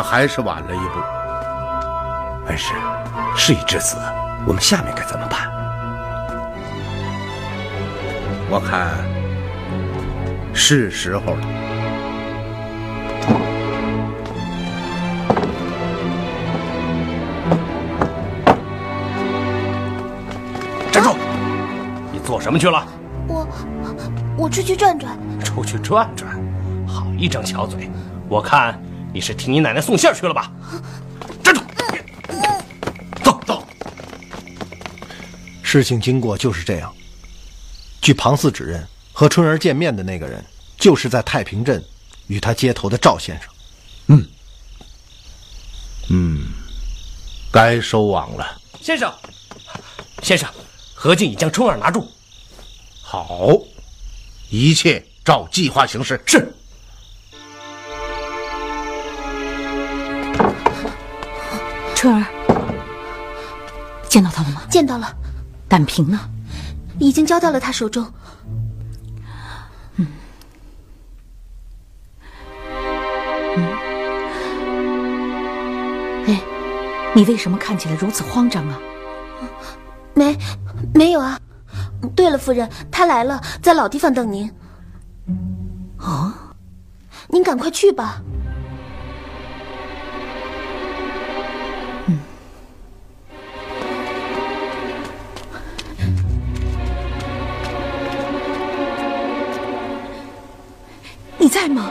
们还是晚了一步。恩师事已至此，我们下面该怎么办？我看是时候了。站住！你做什么去了？我我出去转转，出去转转，好一张巧嘴！我看你是替你奶奶送信儿去了吧？站住！走走。事情经过就是这样。据庞四指认，和春儿见面的那个人，就是在太平镇与他接头的赵先生。嗯，该收网了。先生，先生，何进已将春儿拿住。好，一切照计划行事。是。春儿，见到他了吗？见到了，胆瓶呢？已经交到了他手中。嗯哎，你为什么看起来如此慌张啊？没，没有啊。对了，夫人，他来了，在老地方等您。哦，您赶快去吧。你在吗？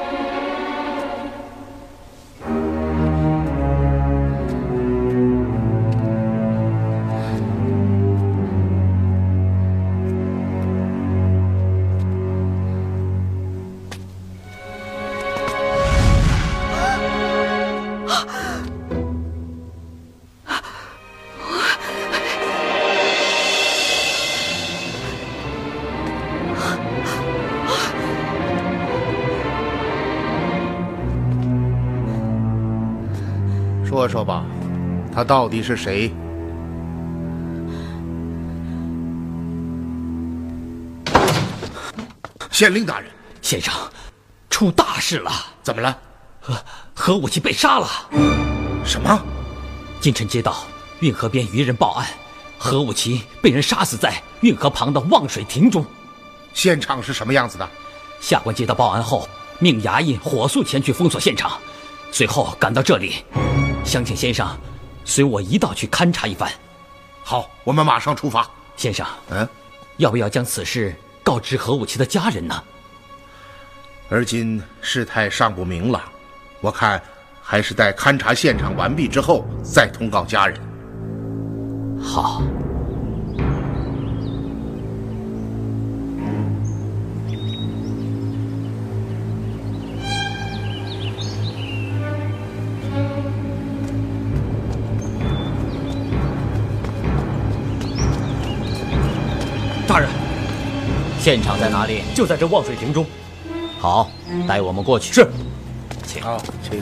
他到底是谁？县令大人，先生，出大事了！怎么了？核核武器被杀了！什么？今晨接到运河边渔人报案，何武奇被人杀死在运河旁的望水亭中。现场是什么样子的？下官接到报案后，命衙役火速前去封锁现场，随后赶到这里，想请先生随我一道去勘察一番。好，我们马上出发。先生，嗯，要不要将此事告知何武奇的家人呢？而今事态尚不明朗，我看还是待勘察现场完毕之后再通告家人。好。现场在哪里？就在这望水亭中。好，带我们过去。是，请。好，请。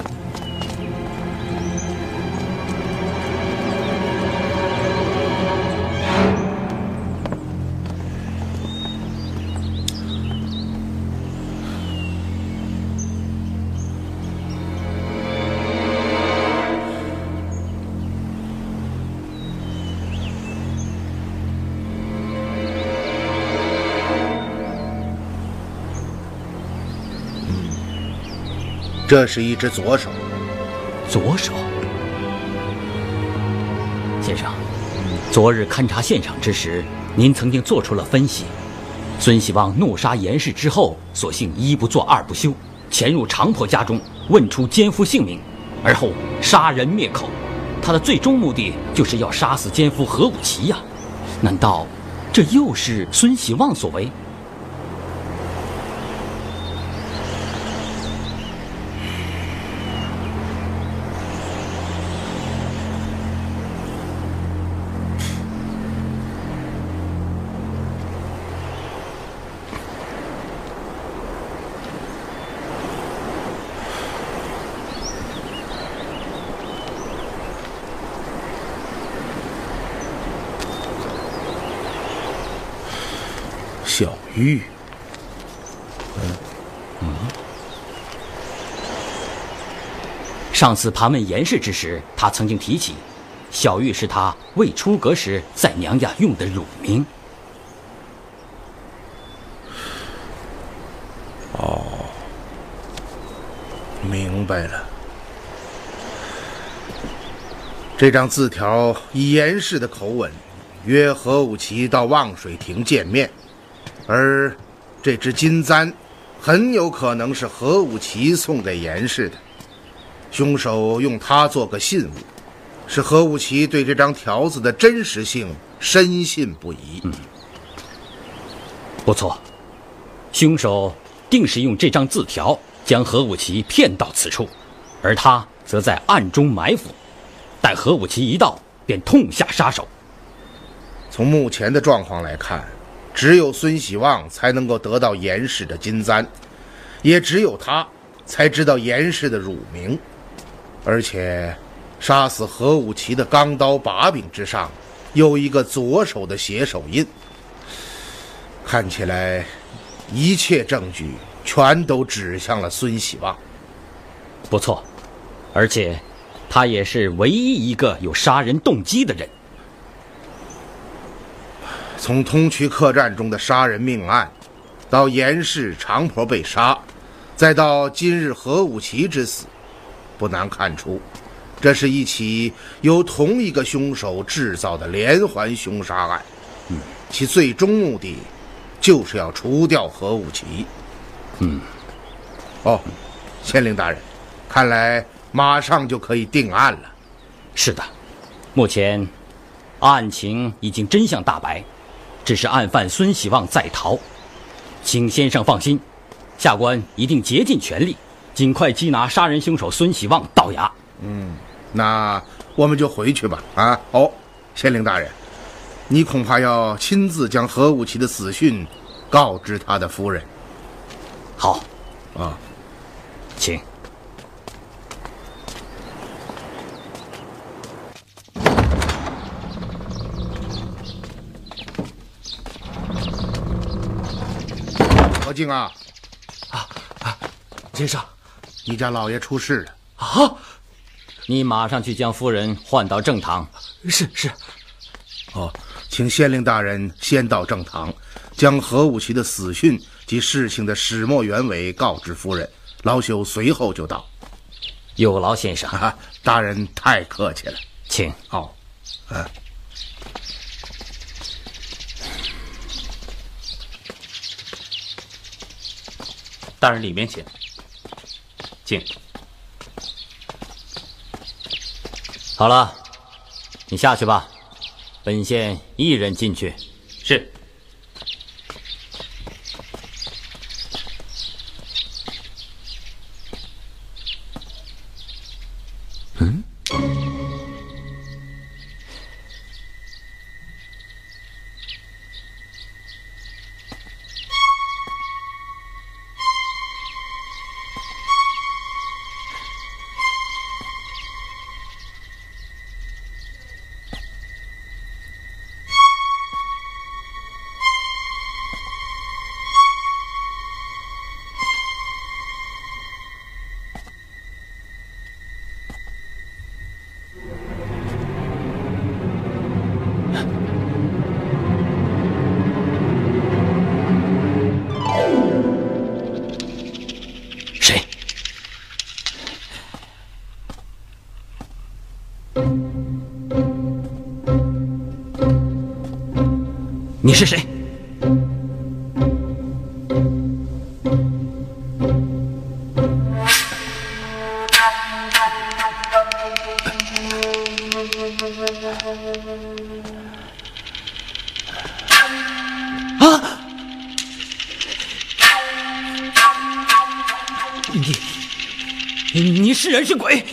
这是一只左手，左手。先生，昨日勘察现场之时，您曾经做出了分析。孙喜旺怒杀严氏之后，索性一不做二不休，潜入长婆家中，问出奸夫姓名，而后杀人灭口。他的最终目的就是要杀死奸夫何武奇呀！难道这又是孙喜旺所为？小玉，上次盘问严氏之时，他曾经提起，小玉是他未出阁时在娘家用的乳名。哦明白了。这张字条以严氏的口吻，约何武奇到望水亭见面，而这只金簪，很有可能是何武奇送给严氏的。凶手用它做个信物，使何武奇对这张条子的真实性深信不疑。嗯不错，凶手定是用这张字条将何武奇骗到此处，而他则在暗中埋伏，待何武奇一到，便痛下杀手。从目前的状况来看，只有孙喜旺才能够得到严氏的金簪，也只有他才知道严氏的乳名，而且杀死何武奇的钢刀把柄之上有一个左手的血手印，看起来一切证据全都指向了孙喜旺。不错，而且他也是唯一一个有杀人动机的人。从通衢客栈中的杀人命案，到严氏长婆被杀，再到今日何武奇之死，不难看出，这是一起由同一个凶手制造的连环凶杀案。嗯，其最终目的就是要除掉何武奇。嗯，哦，县令大人，看来马上就可以定案了。是的，目前案情已经真相大白，只是案犯孙喜旺在逃。请先生放心，下官一定竭尽全力，尽快缉拿杀人凶手孙喜旺到衙。那我们就回去吧。啊，哦，县令大人，你恐怕要亲自将何武奇的死讯告知他的夫人。好，啊，请。何静啊，啊啊先生你家老爷出事了。啊，你马上去将夫人唤到正堂。是是，哦，请县令大人先到正堂，将何武奇的死讯及事情的始末原委告知夫人。老朽随后就到。有劳先生，啊，大人太客气了。请。哦，嗯、大人里面请，请。好了，你下去吧，本县一人进去。是。是谁？啊！你你你是人是鬼？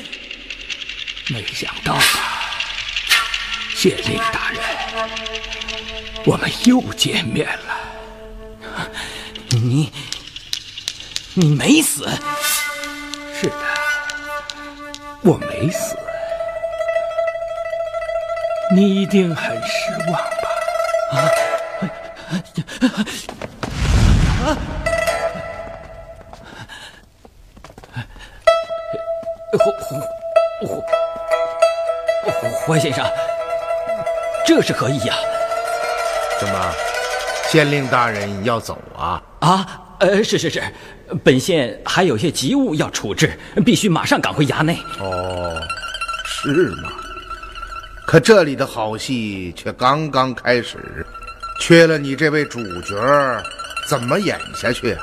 我们又见面了。你你没死？是的，我没死。你一定很失望吧？啊！啊！啊？胡胡胡怀先生，这是何意呀、怎么，县令大人要走啊？啊？呃，是是是，本县还有些急务要处置，必须马上赶回衙内。哦，是吗？可这里的好戏却刚刚开始，缺了你这位主角，怎么演下去啊？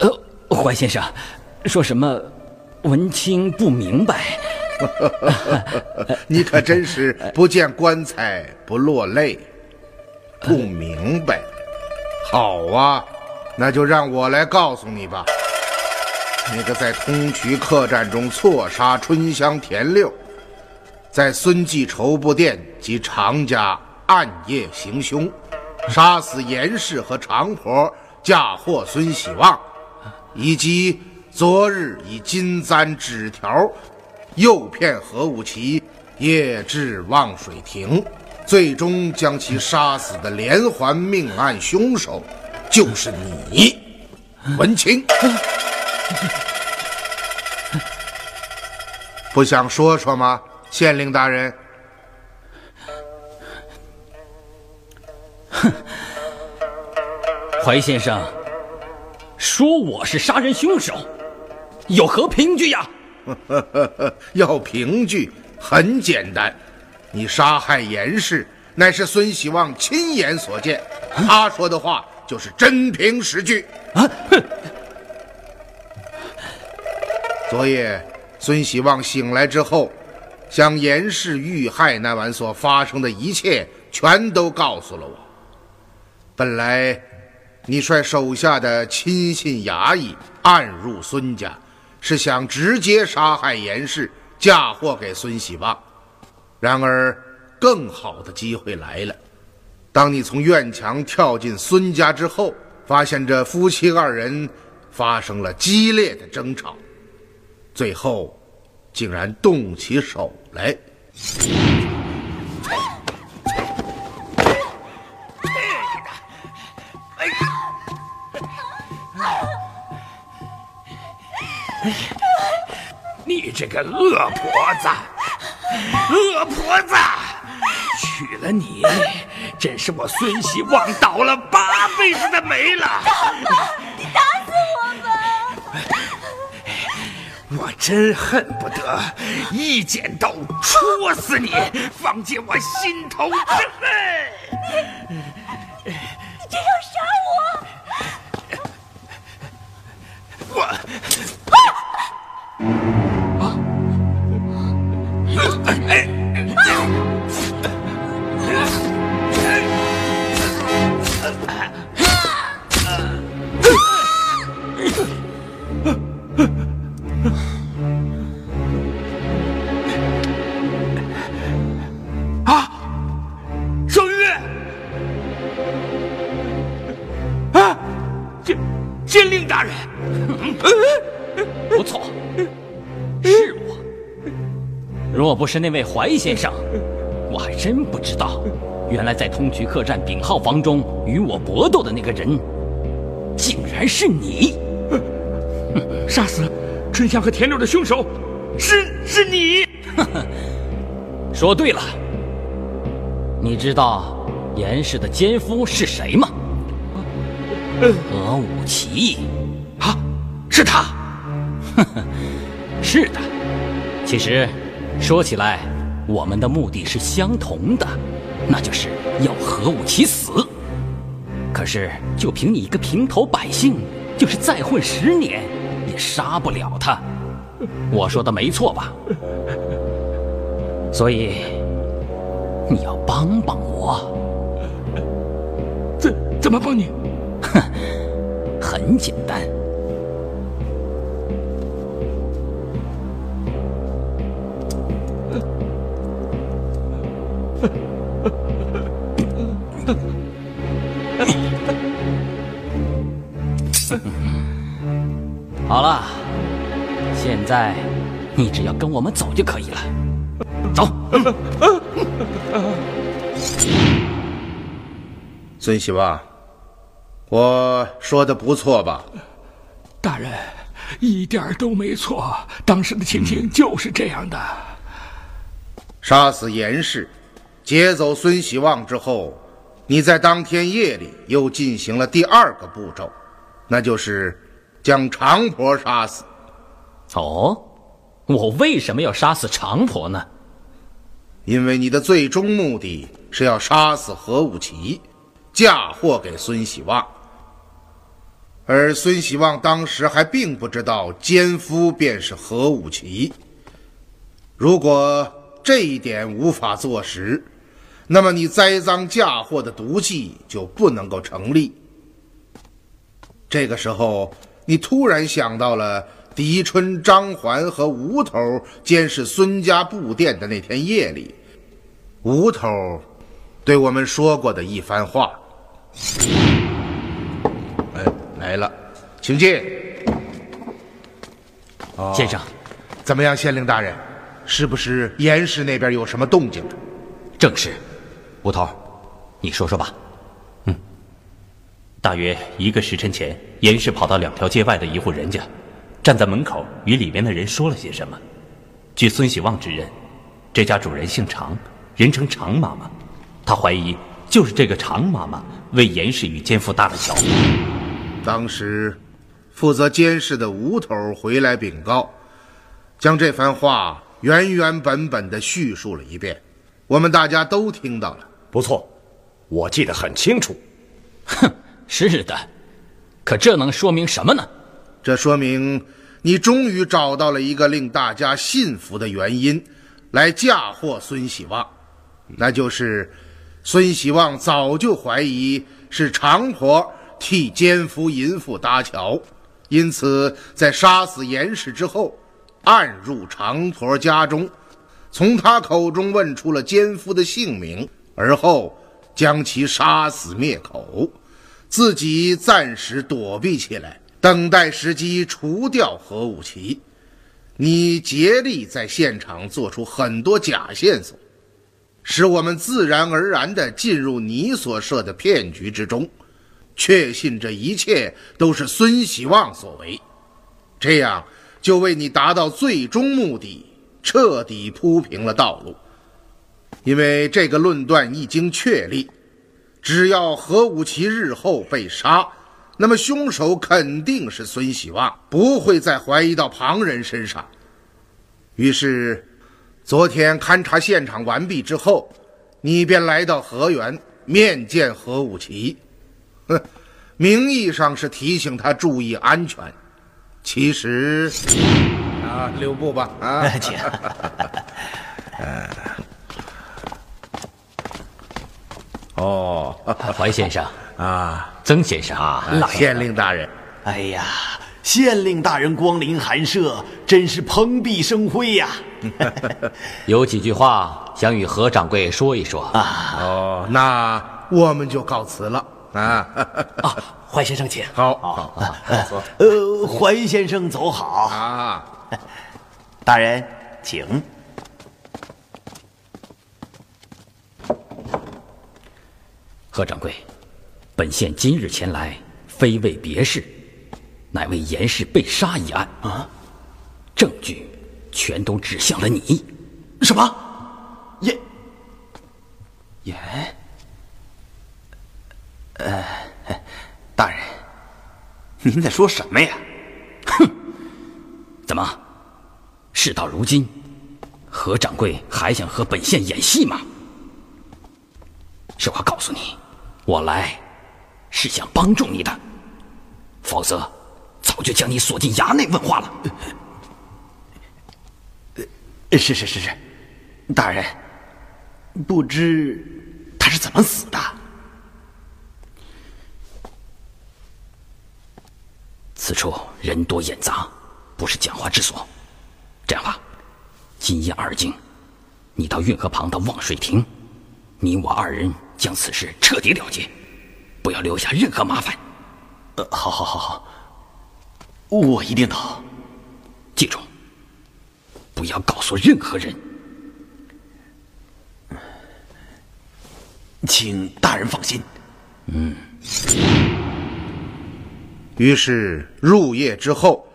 呃，怀先生，说什么文清不明白？你可真是不见棺材不落泪，不明白。好啊，那就让我来告诉你吧。那个在通衢客栈中错杀春香田六，在孙记绸布店及常家暗夜行凶，杀死严氏和常婆，嫁祸孙喜旺，以及昨日以金簪纸条诱骗何武奇，夜至望水亭，最终将其杀死的连环命案凶手，就是你，文清。不想说说吗，县令大人？哼 怀先生，说我是杀人凶手，有何凭据呀？要凭据很简单，你杀害严氏，乃是孙喜旺亲眼所见，他说的话就是真凭实据。啊！哼！昨夜孙喜旺醒来之后，将严氏遇害那晚所发生的一切全都告诉了我。本来你率手下的亲信衙役暗入孙家，是想直接杀害严氏，嫁祸给孙喜旺。然而，更好的机会来了。当你从院墙跳进孙家之后，发现这夫妻二人发生了激烈的争吵，最后竟然动起手来。你这个恶婆子，恶婆子，娶了你，真是我孙喜望倒了八辈子的霉了。你打死我吧！我真恨不得一剪刀戳死你，放解我心头之恨。你真要杀我！我啊！哎！是那位怀先生，我还真不知道，原来在通衢客栈丙号房中与我搏斗的那个人，竟然是你。杀死春香和田六的凶手，是是你。说对了，你知道严氏的奸夫是谁吗？何武奇。啊，是他。是的，其实说起来，我们的目的是相同的，那就是要何武起死。可是就凭你一个平头百姓，就是再混十年，也杀不了他。我说的没错吧？所以你要帮帮我。怎怎么帮你？哼，很简单。在你只要跟我们走就可以了。走。孙希望，我说的不错吧？大人，一点都没错，当时的情形就是这样的。杀死严氏，劫走孙喜旺之后，你在当天夜里又进行了第二个步骤，那就是将长婆杀死。哦，我为什么要杀死长婆呢？因为你的最终目的是要杀死何武奇，嫁祸给孙喜望。而孙喜望当时还并不知道奸夫便是何武奇。如果这一点无法坐实，那么你栽赃嫁祸的毒计就不能够成立。这个时候，你突然想到了狄春、张环和吴头监视孙家布店的那天夜里，吴头对我们说过的一番话。哎，来了，请进。哦先生，怎么样，县令大人？是不是严氏那边有什么动静？正是。吴头，你说说吧。嗯大约一个时辰前，严氏跑到两条街外的一户人家，站在门口与里面的人说了些什么。据孙喜旺指认，这家主人姓常，人称常妈妈。他怀疑就是这个常妈妈为严氏与奸夫搭了桥。当时，负责监视的吴头回来禀告，将这番话原原本本的叙述了一遍，我们大家都听到了。不错，我记得很清楚。哼，是的，可这能说明什么呢？这说明你终于找到了一个令大家信服的原因，来嫁祸孙喜旺，那就是孙喜旺早就怀疑是长婆替奸夫淫妇搭桥，因此在杀死严氏之后，暗入长婆家中，从他口中问出了奸夫的姓名，而后将其杀死灭口，自己暂时躲避起来。等待时机除掉何武奇，你竭力在现场做出很多假线索，使我们自然而然地进入你所设的骗局之中，确信这一切都是孙喜旺所为，这样就为你达到最终目的彻底铺平了道路。因为这个论断一经确立，只要何武奇日后被杀，那么凶手肯定是孙喜旺，不会再怀疑到旁人身上。于是，昨天勘察现场完毕之后，你便来到河源面见何武奇。哼，名义上是提醒他注意安全，其实啊，留步吧啊，请。呃 哦，怀先生啊，曾先生啊，县令大人，哎呀，县令大人光临寒舍，真是蓬荜生辉呀！有几句话想与何掌柜说一说啊。哦，那我们就告辞了啊。啊，怀先生请。好，好，告辞。呃，怀先生走好啊。大人，请。何掌柜，本县今日前来，非为别事，乃为严氏被杀一案啊。证据全都指向了你。什么？严严？呃，大人，您在说什么呀？哼！怎么？事到如今，何掌柜还想和本县演戏吗？实话告诉你。我来是想帮助你的，否则早就将你锁进衙内问话了。是是是是，大人，不知他是怎么死的？此处人多眼杂，不是讲话之所。这样吧，今夜二更，你到运河旁的望水亭，你我二人。将此事彻底了结，不要留下任何麻烦。呃，好，好，好，好，我一定到。记住，不要告诉任何人。请大人放心。嗯。于是入夜之后，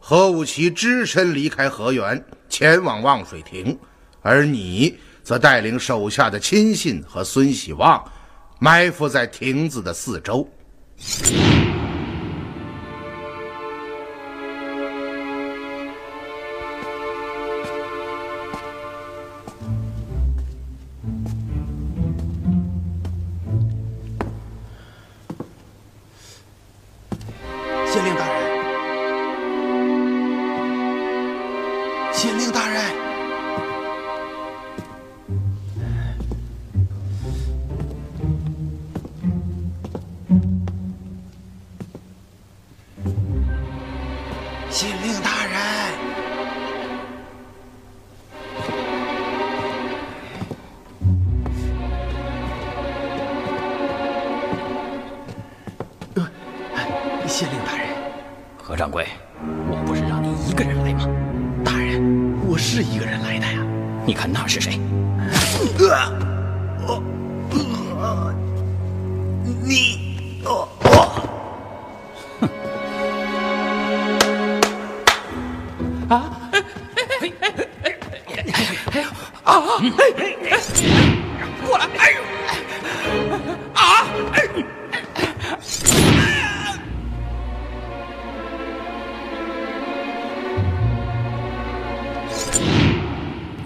何武奇只身离开河源，前往望水亭，而你。则带领手下的亲信和孙喜旺，埋伏在亭子的四周。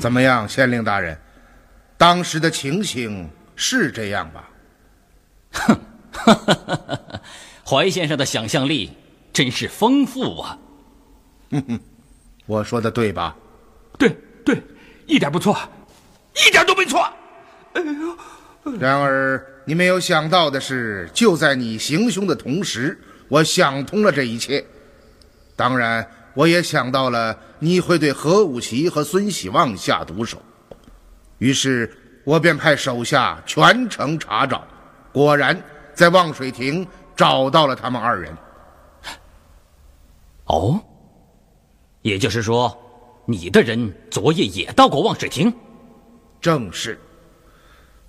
怎么样，县令大人？当时的情形是这样吧？哼，怀先生的想象力真是丰富啊！哼哼，我说的对吧？对对，一点不错，一点都没错。哎呦！然而你没有想到的是，就在你行凶的同时，我想通了这一切。当然。我也想到了你会对何武奇和孙喜旺下毒手，于是我便派手下全城查找，果然在望水亭找到了他们二人。哦，也就是说，你的人昨夜也到过望水亭？正是。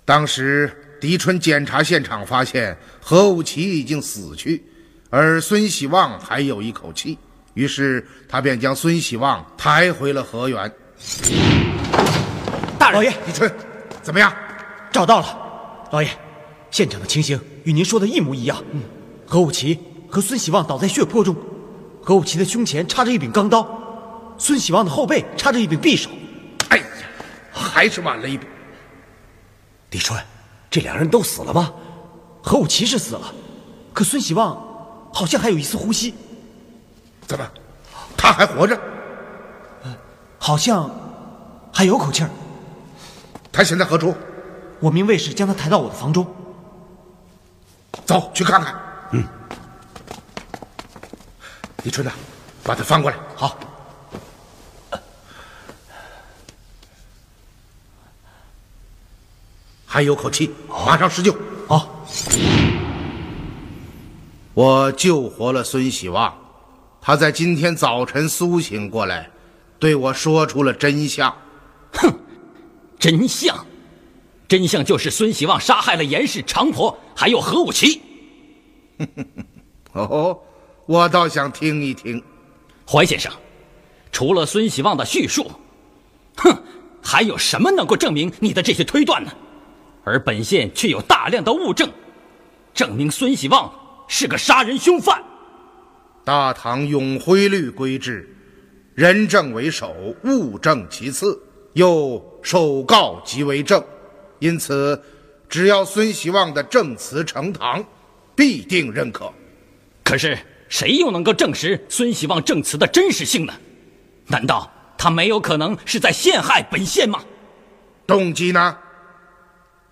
当时狄春检查现场，发现何武奇已经死去，而孙喜旺还有一口气。于是他便将孙喜旺抬回了河源。大人，老爷，李春，怎么样？找到了，老爷，现场的情形与您说的一模一样。嗯，何武奇和孙喜旺倒在血泊中，何武奇的胸前插着一柄钢刀，孙喜旺的后背插着一柄匕首。哎呀，还是晚了一步。李春，这两人都死了吗？何武奇是死了，可孙喜旺好像还有一丝呼吸。怎么，他还活着？好像还有口气儿。他现在何处？我命卫士将他抬到我的房中。走去看看。嗯。李春呐，把他翻过来。好。还有口气，马上施救。好。我救活了孙喜旺，他在今天早晨苏醒过来，对我说出了真相。哼，真相。真相就是孙喜旺杀害了严氏、长婆，还有何武奇。哦，我倒想听一听，怀先生，除了孙喜旺的叙述，哼，还有什么能够证明你的这些推断呢？而本县却有大量的物证，证明孙喜旺是个杀人凶犯。大唐永徽律规制，人证为首，物证其次，又首告即为证。因此，只要孙希望的证词呈堂，必定认可。可是，谁又能够证实孙希望证词的真实性呢？难道他没有可能是在陷害本县吗？动机呢？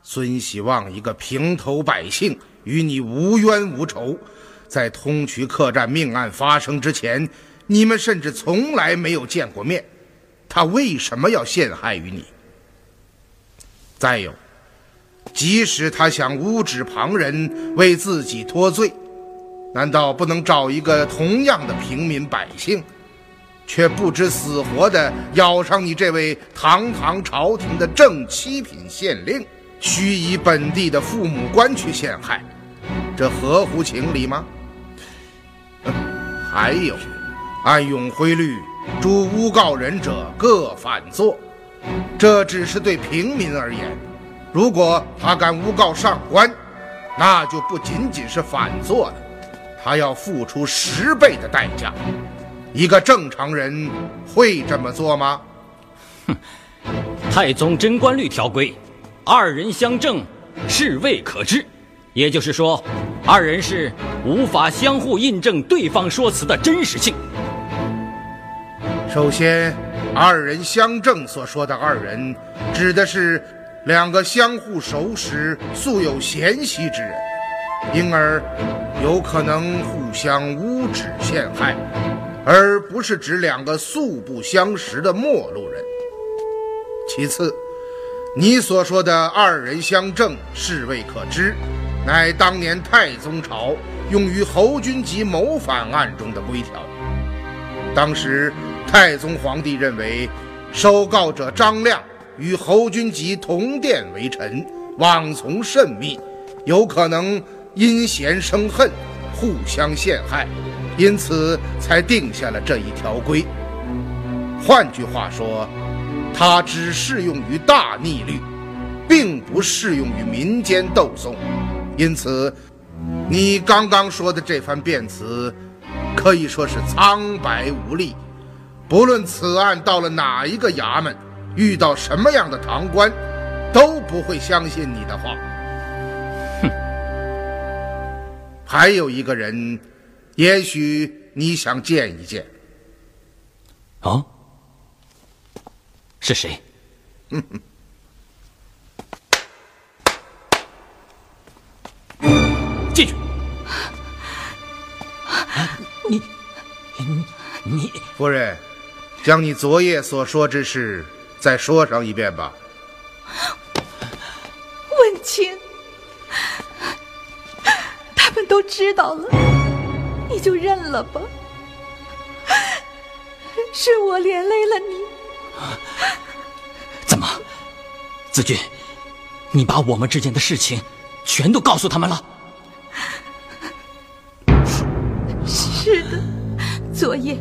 孙希望一个平头百姓，与你无冤无仇，在通衢客栈命案发生之前，你们甚至从来没有见过面，他为什么要陷害于你？再有，即使他想污指旁人为自己脱罪，难道不能找一个同样的平民百姓，却不知死活的咬上你这位堂堂朝廷的正七品县令，须以本地的父母官去陷害，这合乎情理吗？还有，按永徽律，诸诬告人者各反作。这只是对平民而言，如果他敢诬告上官，那就不仅仅是反作了，他要付出十倍的代价。一个正常人会这么做吗？哼，太宗贞观律条规，二人相证，是未可知。也就是说，二人是无法相互印证对方说辞的真实性。首先。二人相证所说的二人，指的是两个相互熟识、素有嫌隙之人，因而有可能互相诬指陷害，而不是指两个素不相识的陌路人。其次，你所说的二人相证，是未可知，乃当年太宗朝用于侯君集谋反案中的规条，当时。太宗皇帝认为，收告者张亮与侯君集同殿为臣，往从甚密，有可能因嫌生恨，互相陷害，因此才定下了这一条规。换句话说，它只适用于大逆律，并不适用于民间斗讼。因此，你刚刚说的这番辩词，可以说是苍白无力。不论此案到了哪一个衙门，遇到什么样的堂官，都不会相信你的话。哼！还有一个人，也许你想见一见。啊？是谁？进去。你，你，你，夫人。将你昨夜所说之事再说上一遍吧。文清，他们都知道了，你就认了吧。是我连累了你。怎么，子君，你把我们之间的事情全都告诉他们了？是的，昨夜。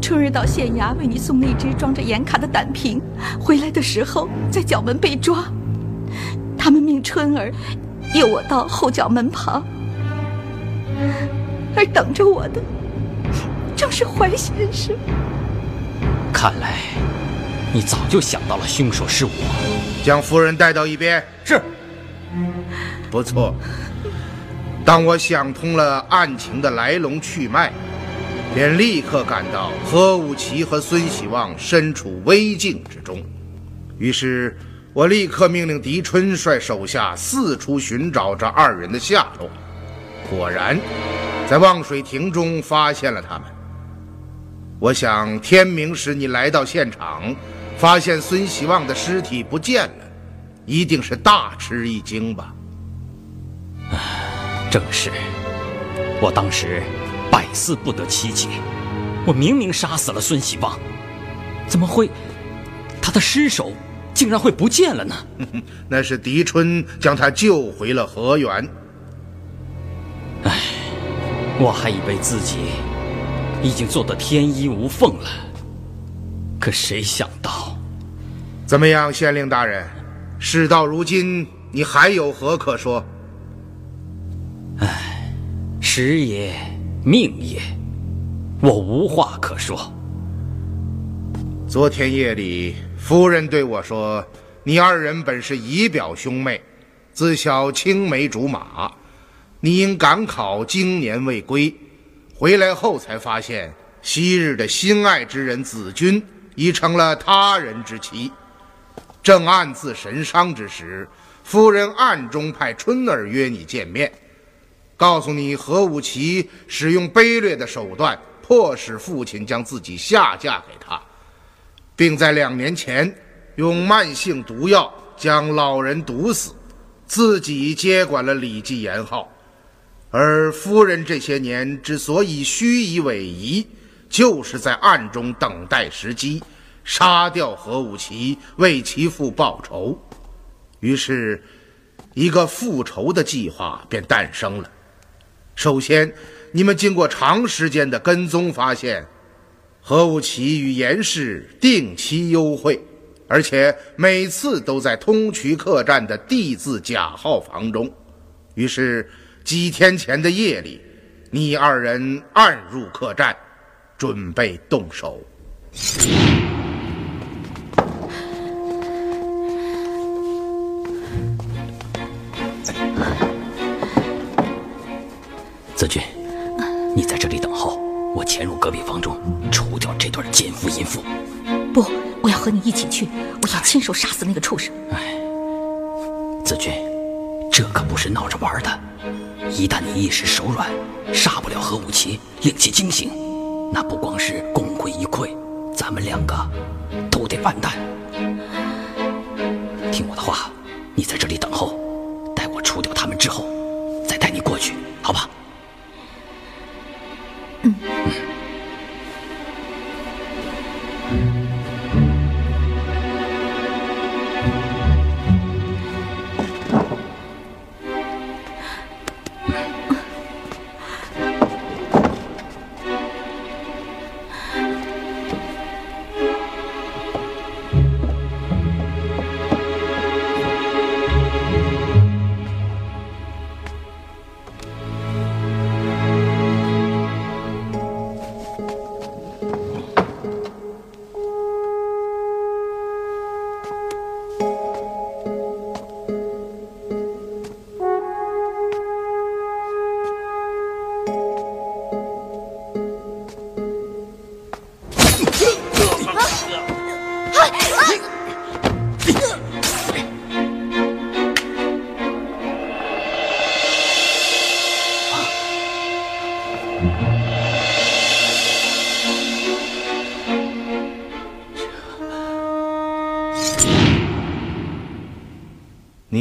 春儿到县衙为你送那只装着盐卡的胆瓶，回来的时候在角门被抓。他们命春儿诱我到后角门旁，而等着我的正是怀先生。看来你早就想到了凶手是我。将夫人带到一边。是。不错。当我想通了案情的来龙去脉，便立刻感到何武奇和孙喜旺身处危境之中。于是，我立刻命令狄春率手下四处寻找这二人的下落。果然，在望水亭中发现了他们。我想，天明时你来到现场，发现孙喜旺的尸体不见了，一定是大吃一惊吧？正是，我当时百思不得其解。我明明杀死了孙喜旺，怎么会他的尸首竟然会不见了呢？那是狄春将他救回了河源。唉，我还以为自己已经做得天衣无缝了，可谁想到……怎么样，县令大人？事到如今，你还有何可说？唉，时也，命也，我无话可说。昨天夜里，夫人对我说：“你二人本是姨表兄妹，自小青梅竹马，你因赶考经年未归，回来后才发现昔日的心爱之人子君已成了他人之妻。正暗自神伤之时，夫人暗中派春儿约你见面。”告诉你，何武奇使用卑劣的手段，迫使父亲将自己下嫁给他，并在两年前用慢性毒药将老人毒死，自己接管了李继言号。而夫人这些年之所以虚以委蛇，就是在暗中等待时机，杀掉何武奇，为其父报仇。于是，一个复仇的计划便诞生了。首先，你们经过长时间的跟踪，发现何武奇与严氏定期幽会，而且每次都在通衢客栈的 D 字甲号房中。于是几天前的夜里，你二人暗入客栈，准备动手。子君，你在这里等候，我潜入隔壁房中，除掉这对奸夫淫妇。不，我要和你一起去，我要亲手杀死那个畜生。哎，子君，这可不是闹着玩的。一旦你一时手软，杀不了何武奇，令其惊醒，那不光是功亏一篑，咱们两个都得完蛋。听我的话，你在这里等候，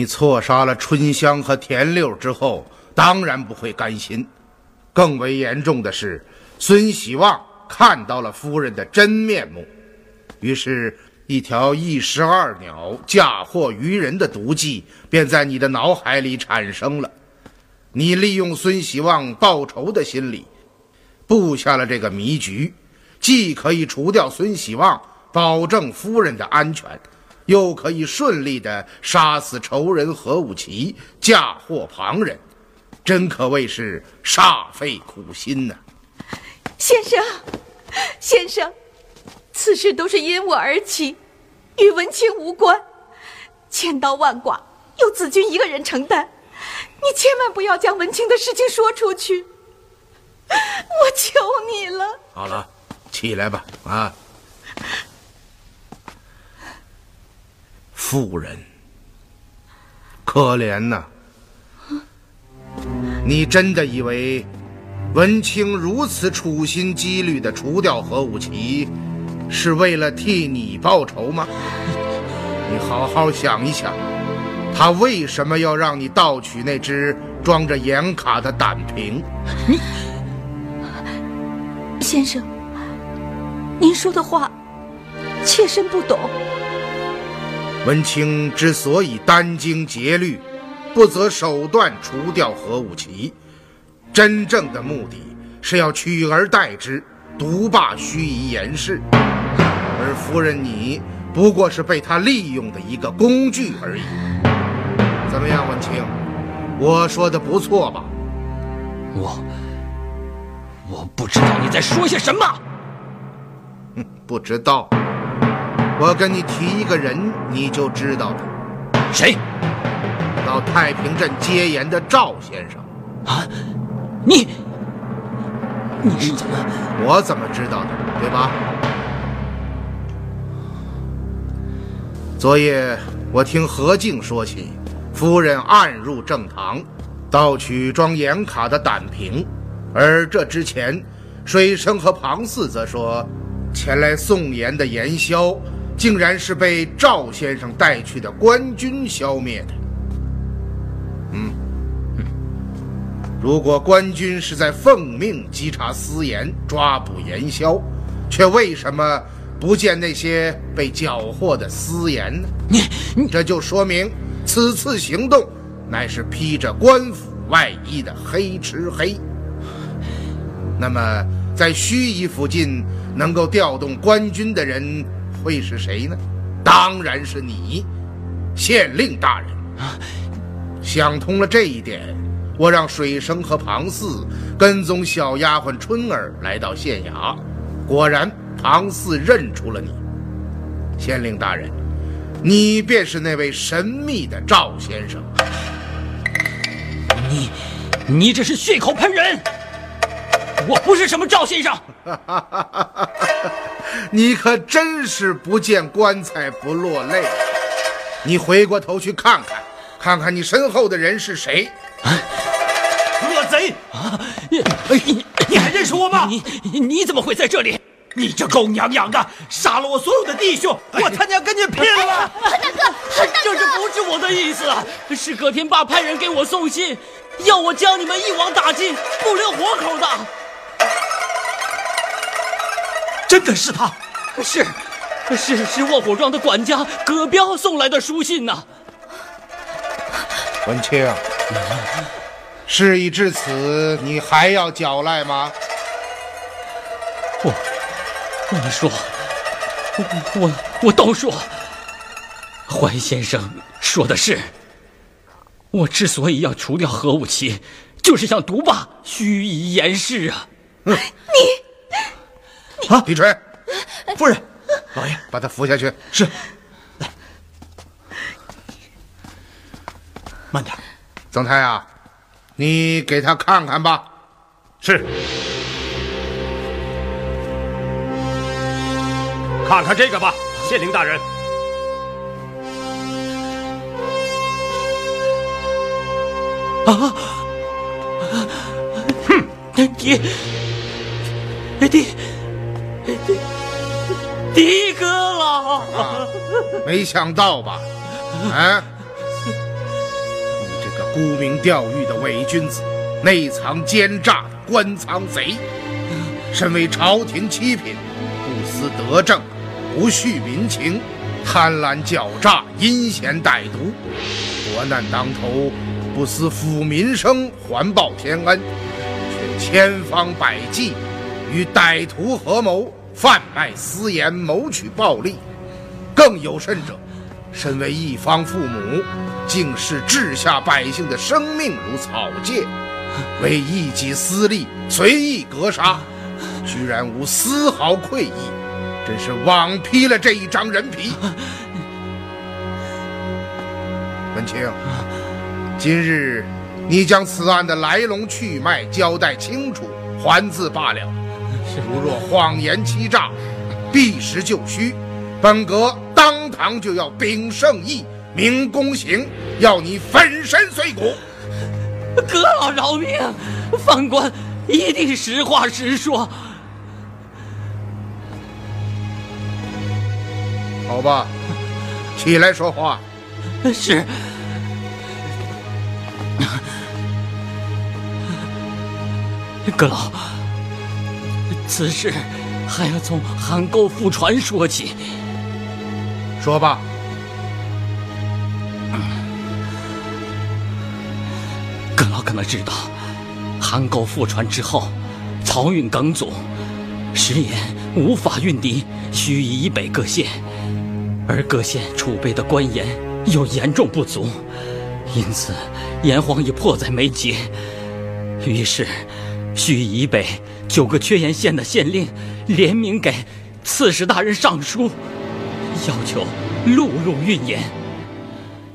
错杀了春香和田六之后，当然不会甘心。更为严重的是，孙喜旺看到了夫人的真面目，于是，一条一石二鸟、嫁祸于人的毒计便在你的脑海里产生了。你利用孙喜旺报仇的心理，布下了这个迷局，既可以除掉孙喜旺，保证夫人的安全。又可以顺利的杀死仇人何武奇，嫁祸旁人，真可谓是煞费苦心呐、先生，先生，此事都是因我而起，与文清无关，千刀万剐由子君一个人承担，你千万不要将文清的事情说出去，我求你了。好了，起来吧，啊！夫人，可怜呐！你真的以为文清如此处心积虑的除掉何武奇，是为了替你报仇吗？你好好想一想，他为什么要让你盗取那只装着盐卡的胆瓶？先生，您说的话，妾身不懂。文清之所以殚精竭虑，不择手段除掉何武奇，真正的目的是要取而代之，独霸盱眙严氏。而夫人你不过是被他利用的一个工具而已。怎么样，文清？我说的不错吧？我我不知道你在说些什么。哼，不知道。我跟你提一个人，你就知道了。谁？到太平镇接盐的赵先生。啊？你你是怎么？我怎么知道的？对吧？昨夜我听何静说起，夫人暗入正堂，盗取装盐卡的胆瓶，而这之前，水生和庞四则说，前来送盐的盐枭。竟然是被赵先生带去的官军消灭的。嗯，如果官军是在奉命稽查私盐、抓捕盐枭，却为什么不见那些被缴获的私盐呢？你你这就说明此次行动乃是披着官府外衣的黑吃黑。那么，在盱眙附近能够调动官军的人？会是谁呢？当然是你，县令大人。想通了这一点，我让水生和庞四跟踪小丫鬟春儿来到县衙，果然庞四认出了你。县令大人，你便是那位神秘的赵先生。你，你这是血口喷人！我不是什么赵先生。你可真是不见棺材不落泪。你回过头去看看，看看你身后的人是谁？恶贼！啊，你你你还认识我吗？你你怎么会在这里？你这狗娘养的，杀了我所有的弟兄，我他娘跟你拼了！大哥，这这不是我的意思？是葛天霸派人给我送信，要我将你们一网打尽，不留活口的。真的是他，是，是是卧虎庄的管家葛彪送来的书信呐。文清，事已至此，你还要狡赖吗？我，我说，我我我都说。怀先生说的是，我之所以要除掉何武奇，就是想独霸盱眙严氏啊。你。啊，李锤，夫人，老爷，把他扶下去。是。来，慢点。曾太啊，你给他看看吧。是。看看这个吧，县令大人。啊！哼，爹，爹。的哥了、啊，没想到吧？啊！你这个沽名钓誉的伪君子，内藏奸诈的官藏贼，身为朝廷七品，不思德政，不恤民情，贪婪狡诈，阴险歹毒，国难当头，不思抚民生，还报天恩，却千方百计与歹徒合谋。贩卖私盐，谋取暴利，更有甚者，身为一方父母，竟视治下百姓的生命如草芥，为一己私利随意格杀，居然无丝毫愧意，真是枉披了这一张人皮。文清，今日你将此案的来龙去脉交代清楚，还字罢了。如若谎言欺诈，避实就虚。本阁当堂就要秉圣意，明公行，要你粉身碎骨。阁老饶命，犯官一定实话实说。好吧，起来说话。是。阁老，此事还要从韩沟复船说起。说吧。耿老可能知道，韩沟复船之后，漕运梗阻，食盐无法运抵盱眙以北各县，而各县储备的官盐又严重不足，因此盐荒已迫在眉睫。于是，盱眙以北九个缺盐县的县令联名给刺史大人上书。要求陆路运盐。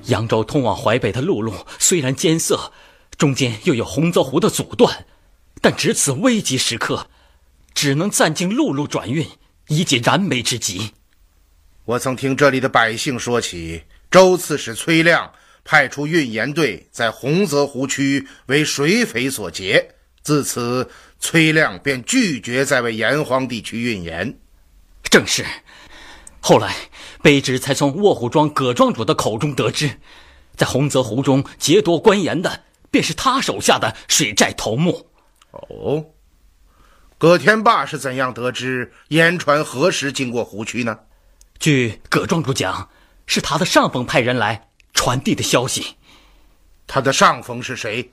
扬州通往淮北的陆路虽然艰涩，中间又有洪泽湖的阻断，但值此危急时刻，只能暂经陆路转运，以解燃眉之急。我曾听这里的百姓说起，周刺史崔亮派出运盐队在洪泽湖区为水匪所劫，自此崔亮便拒绝再为炎黄地区运盐。正是。后来，卑职才从卧虎庄葛庄主的口中得知，在洪泽湖中劫夺官盐的，便是他手下的水寨头目。哦，葛天霸是怎样得知盐船何时经过湖区呢？据葛庄主讲，是他的上峰派人来传递的消息。他的上峰是谁？